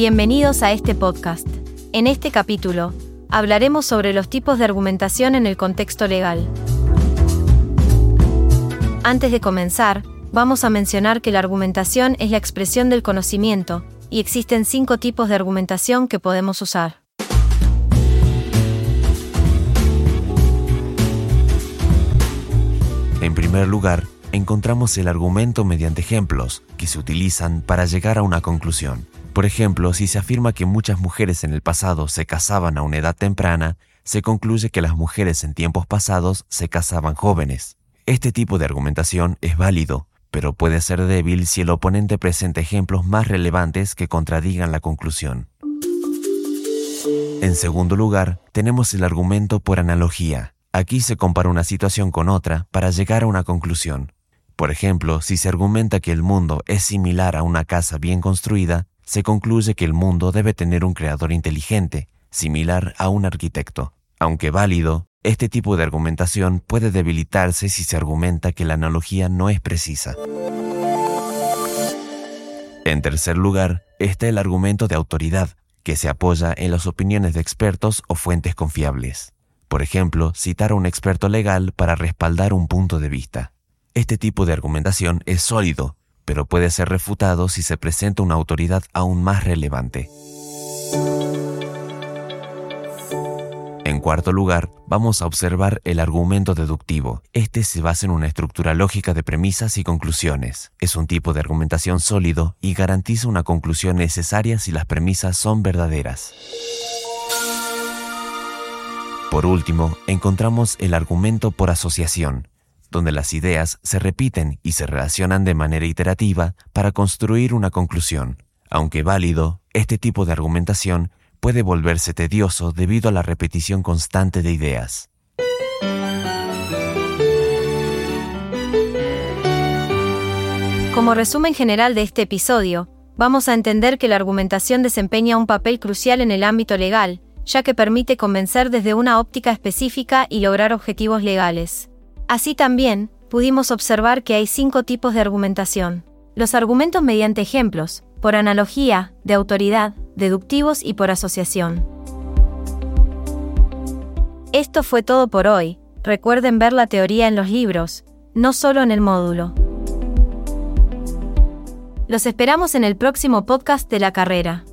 Bienvenidos a este podcast. En este capítulo, hablaremos sobre los tipos de argumentación en el contexto legal. Antes de comenzar, vamos a mencionar que la argumentación es la expresión del conocimiento, y existen cinco tipos de argumentación que podemos usar. En primer lugar, encontramos el argumento mediante ejemplos, que se utilizan para llegar a una conclusión. Por ejemplo, si se afirma que muchas mujeres en el pasado se casaban a una edad temprana, se concluye que las mujeres en tiempos pasados se casaban jóvenes. Este tipo de argumentación es válido, pero puede ser débil si el oponente presenta ejemplos más relevantes que contradigan la conclusión. En segundo lugar, tenemos el argumento por analogía. Aquí se compara una situación con otra para llegar a una conclusión. Por ejemplo, si se argumenta que el mundo es similar a una casa bien construida, se concluye que el mundo debe tener un creador inteligente, similar a un arquitecto. Aunque válido, este tipo de argumentación puede debilitarse si se argumenta que la analogía no es precisa. En tercer lugar, está el argumento de autoridad, que se apoya en las opiniones de expertos o fuentes confiables. Por ejemplo, citar a un experto legal para respaldar un punto de vista. Este tipo de argumentación es sólido pero puede ser refutado si se presenta una autoridad aún más relevante. En cuarto lugar, vamos a observar el argumento deductivo. Este se basa en una estructura lógica de premisas y conclusiones. Es un tipo de argumentación sólido y garantiza una conclusión necesaria si las premisas son verdaderas. Por último, encontramos el argumento por asociación donde las ideas se repiten y se relacionan de manera iterativa para construir una conclusión. Aunque válido, este tipo de argumentación puede volverse tedioso debido a la repetición constante de ideas. Como resumen general de este episodio, vamos a entender que la argumentación desempeña un papel crucial en el ámbito legal, ya que permite convencer desde una óptica específica y lograr objetivos legales. Así también, pudimos observar que hay cinco tipos de argumentación. Los argumentos mediante ejemplos, por analogía, de autoridad, deductivos y por asociación. Esto fue todo por hoy. Recuerden ver la teoría en los libros, no solo en el módulo. Los esperamos en el próximo podcast de la carrera.